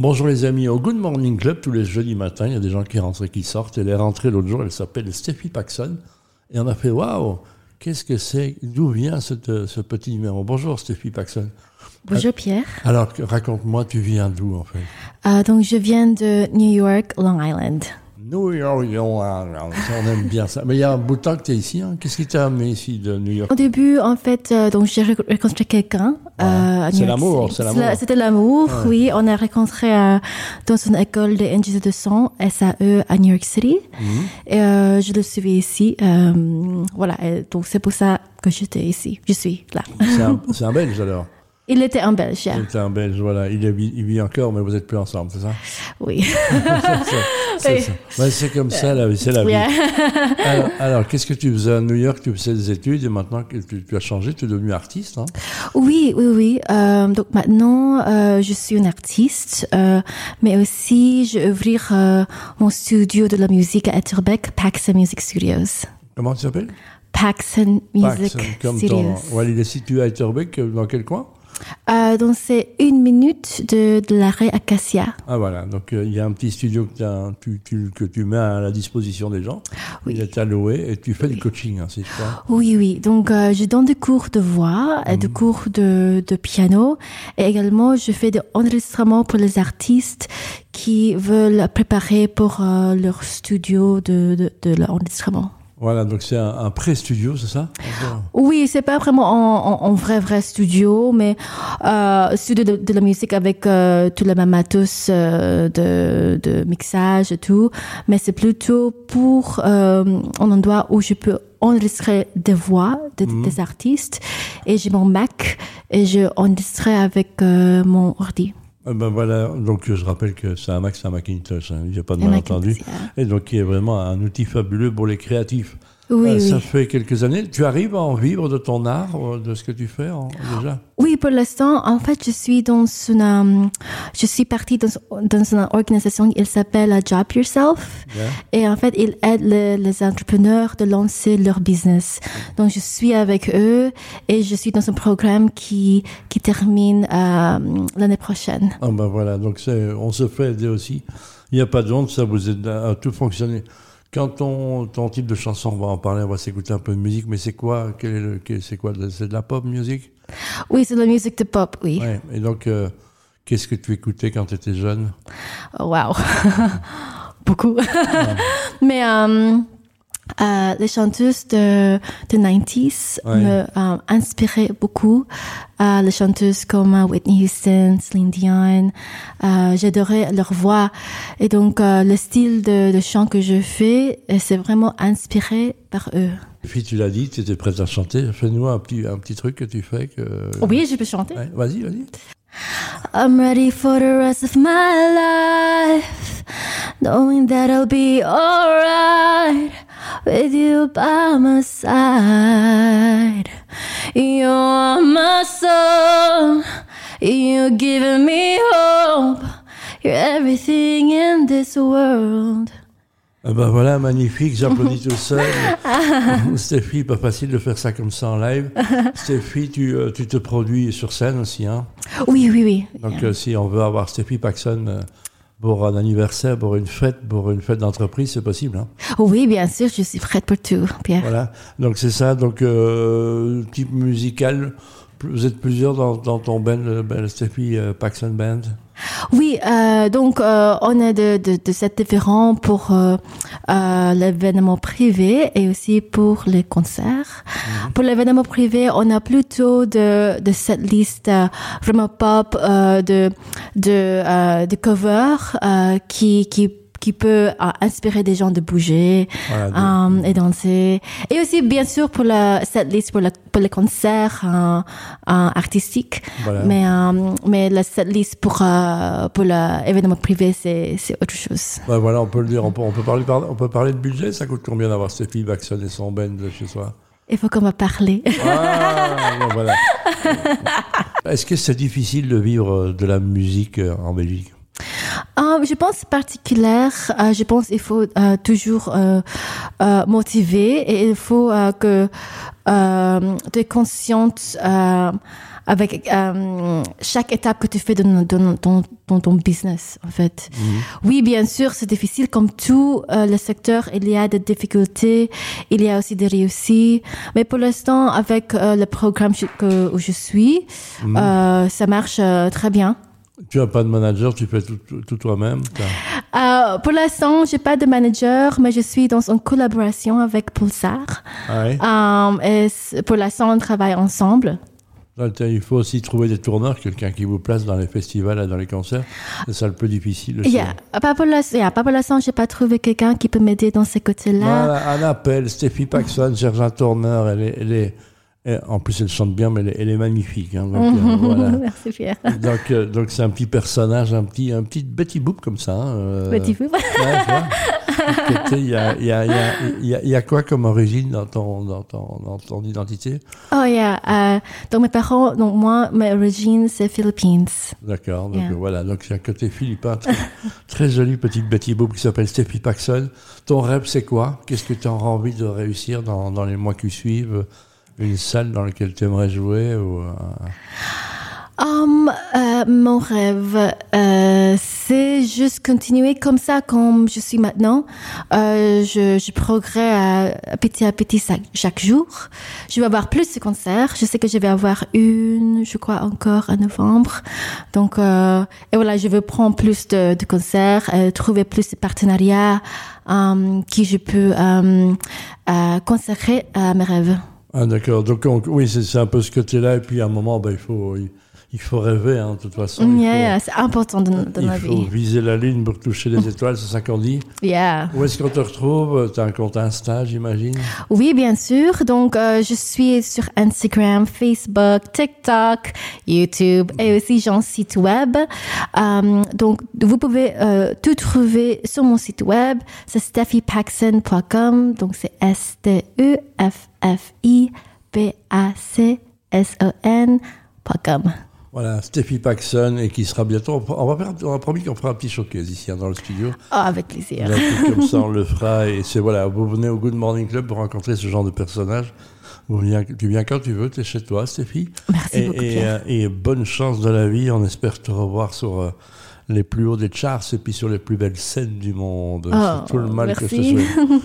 Bonjour les amis, au Good Morning Club, tous les jeudis matins, il y a des gens qui rentrent et qui sortent. Elle est rentrée l'autre jour, elle s'appelle Steffi Paxson. Et on a fait, waouh, qu'est-ce que c'est D'où vient cette- ce petit numéro? Bonjour Steffi Paxson. Bonjour Pierre. Alors, raconte-moi, tu viens d'où en fait? Euh, donc je viens de New York, Long Island. New York, on aime bien ça. Mais il y a un bout de temps que tu es ici. hein. Qu'est-ce qui t'a amené ici de New York? Au début, en fait, euh, donc j'ai re- rencontré quelqu'un. euh, C'est l'amour, c'est l'amour. la- C'était l'amour, oui. On a rencontré euh, dans une école de NGC de son, SAE, à New York City. Mhm. Et je le suivais ici. voilà, et donc c'est pour ça que j'étais ici. Je suis là. C'est un, un Belge alors Il était un Belge, yeah. C'est un Belge, voilà. Il, est- il vit encore, mais vous êtes plus ensemble, c'est ça? Oui. C'est Oui. Ouais, comme ça, c'est la vie. Yeah. Alors, alors, qu'est-ce que tu faisais à New York? Tu faisais des études et maintenant que tu, tu as changé, tu es devenu artiste. Hein? Oui, oui, oui. Euh, donc maintenant, euh, je suis une artiste, euh, mais aussi je vais ouvrir mon studio de la musique à Etterbeek, Paxson Music Studios. Comment tu t'appelles Paxson Music comme Studios. ton. Ouais, il est situé à Etterbeek, euh, dans quel coin? Euh, donc c'est une minute de, de l'arrêt Acacia. Ah voilà, donc euh, il y a un petit studio que, tu, tu- que tu mets à la disposition des gens. Oui. Il est alloué et tu fais du coaching, hein, c'est ça? Oui, oui. Donc, euh, je donne des cours de voix, des Mhm. cours de, de piano, et également je fais des enregistrements pour les artistes qui veulent préparer pour euh, leur studio de, de, de l'enregistrement. Voilà, donc c'est un, un pré-studio, c'est ça? Oui, c'est pas vraiment en, en, en vrai vrai studio, mais euh, studio de, de la musique avec euh, tout le même matos euh, de, de mixage et tout, mais c'est plutôt pour euh, un endroit où je peux enregistrer des voix de- des artistes. Et j'ai mon Mac et je enregistrais avec euh, mon ordi. Ah ben voilà, donc je rappelle que c'est un Mac, c'est un Macintosh, hein, il n'y a pas de malentendu. Yeah. Et donc qui est vraiment un outil fabuleux pour les créatifs. Oui, Euh, oui. Ça fait quelques années. Tu arrives à en vivre de ton art, euh, de ce que tu fais en- déjà? Oui, pour l'instant, en fait, je suis dans une, euh, je suis partie dans, dans une organisation, il s'appelle euh, Job Yourself. Yeah. Et en fait, il aide le- les entrepreneurs de lancer leur business. Donc, je suis avec eux et je suis dans un programme qui, qui termine euh, l'année prochaine. Ah ben voilà, donc on se fait aider aussi. Il n'y a pas de honte, ça vous aide à, à tout fonctionner. Quand ton, ton type de chanson, on va en parler, on va s'écouter un peu de musique, mais c'est quoi C'est quoi de- C'est de la pop musique Oui, c'est de la musique de pop, oui. Ouais. Et donc, euh, qu'est-ce que tu écoutais quand tu étais jeune? Oh, Wow. Beaucoup. Mais euh, les chanteuses de, de 90s Ouais. me euh, inspiraient beaucoup. Euh, les chanteuses comme euh, Whitney Houston, Celine Dion. Euh, J'adorais leur voix. Et donc, le style de, de chant que je fais, c'est vraiment inspiré par eux. Et puis tu l'as dit, tu étais prête à chanter. Fais-nous un petit, un petit truc que tu fais. Que... Oui, je peux chanter. Ouais, vas-y, vas-y. I'm ready for the rest of my life, knowing that I'll be alright with you by my side. You're my soul, you're giving me hope. You're everything in this world. Ah ben voilà, magnifique, j'applaudis tout seul. Stéphie, pas facile de faire ça comme ça en live. Stéphie, tu, euh, tu te produis sur scène aussi. Hein Oui, oui, oui. Donc euh, si on veut avoir Stéphie Paxson euh, pour un anniversaire, pour une fête, pour une fête d'entreprise, c'est possible. Hein Oui, bien sûr, je suis prête pour tout, Pierre. voilà, donc c'est ça. Donc euh, type musical, vous êtes plusieurs dans, dans ton band, le band Stéphie euh, Paxson Band Oui, euh, donc euh, on a de, de, de différent pour euh, l'événement privé et aussi pour les concerts. Pour l'événement privé, on a plutôt de, de cette liste vraiment pop de de de covers qui qui qui peut euh, inspirer des gens de bouger Voilà, de- euh, et danser. Et aussi, bien sûr, pour la cette liste pour, la, pour les concerts euh, artistiques. Voilà. Mais, mais la setlist pour, pour l'événement privé, c'est, autre chose. Ben voilà, on peut le dire, on peut, on peut parler, par- on peut parler de budget. Ça coûte combien d'avoir Stéphie Paxson et son band chez soi? Il faut qu'on va parler. Ah, bon, voilà. Est-ce que c'est difficile de vivre de la musique en Belgique? Euh, je pense particulière, euh, je pense il faut euh, toujours euh, euh, motiver et il faut que euh, tu es consciente euh, avec euh, chaque étape que tu fais dans, dans, dans- dans ton business, en fait. Oui, bien sûr, c'est difficile. Comme tout le secteur, il y a des difficultés, il y a aussi des réussites. Mais pour l'instant, avec le programme que, où je suis, euh, ça marche très bien. Tu n'as pas de manager, tu fais tout, tout- tout toi-même. Euh, pour l'instant, j'ai pas de manager, mais je suis dans une collaboration avec Pulsar. Ah ouais Euh, et pour l'instant, on travaille ensemble. Il faut aussi trouver des tourneurs, quelqu'un qui vous place dans les festivals et dans les concerts. C'est ça le plus difficile. aussi. Yeah. Pas pour l'instant, yeah, l'instant, j'ai pas trouvé quelqu'un qui peut m'aider dans ces côtés-là. Voilà, un appel, Stéphie Paxson, cherche un tourneur. Elle est, elle est- en plus, elle chante bien, mais elle est, elle est magnifique. hein, donc, euh, voilà. Merci Pierre. Donc, euh, donc c'est un petit personnage, un petit, un petit Betty Boop comme ça. hein, euh. Tu sais, Il y a, y, y, y quoi comme origine dans ton, dans ton, dans ton identité? Oh yeah. euh, donc mes parents, donc moi, ma origine c'est Philippines. D'accord. Donc Yeah. euh, voilà. Donc c'est un côté philippin très, très jolie petite Betty Boop qui s'appelle Stéphie Paxson. Ton rêve, c'est quoi? Qu'est-ce que tu as envie de réussir dans, dans les mois qui suivent? Une salle dans laquelle tu aimerais jouer ou, euh, Um, euh, mon rêve, euh, c'est juste continuer comme ça, comme je suis maintenant. Je, progresse à, petit à petit chaque, jour. Je vais avoir plus de concerts. Je sais que je vais avoir une, je crois encore en novembre. Donc, et voilà, je veux prendre plus de, concerts, trouver plus de partenariats euh, qui je peux euh, consacrer à mes rêves. Ah d'accord. Donc on- oui, c'est un peu ce côté-là. Et puis à un moment, ben, il faut, il faut rêver. Hein, de toute façon, Yeah, c'est important dans, dans il faut vie. viser la lune pour toucher les étoiles. C'est ça qu'on dit. Yeah. Où est-ce qu'on te retrouve? Tu as un compte Insta, j'imagine? Oui, bien sûr. Donc, euh, je suis sur Instagram, Facebook, TikTok, YouTube et aussi j'ai un site web. Euh, donc, vous pouvez euh, tout trouver sur mon site web. C'est steffipaxson.com. Donc, c'est S-T-E-F-F-I-P-A-C-S-O-N.com. Voilà, Stéphie Paxson et qui sera bientôt. On va faire, on a promis qu'on fera un petit showcase ici hein, dans le studio. Oh, avec plaisir. Comme ça, on le fera. Et c'est voilà, vous venez au Good Morning Club pour rencontrer ce genre de personnage. Vous viens, tu viens quand tu veux, tu es chez toi, Stéphie. Merci Et, beaucoup, et, euh, et bonne chance de la vie. On espère te revoir sur euh, les plus hauts des charts et puis sur les plus belles scènes du monde. Oh, c'est tout le mal que je te souhaite.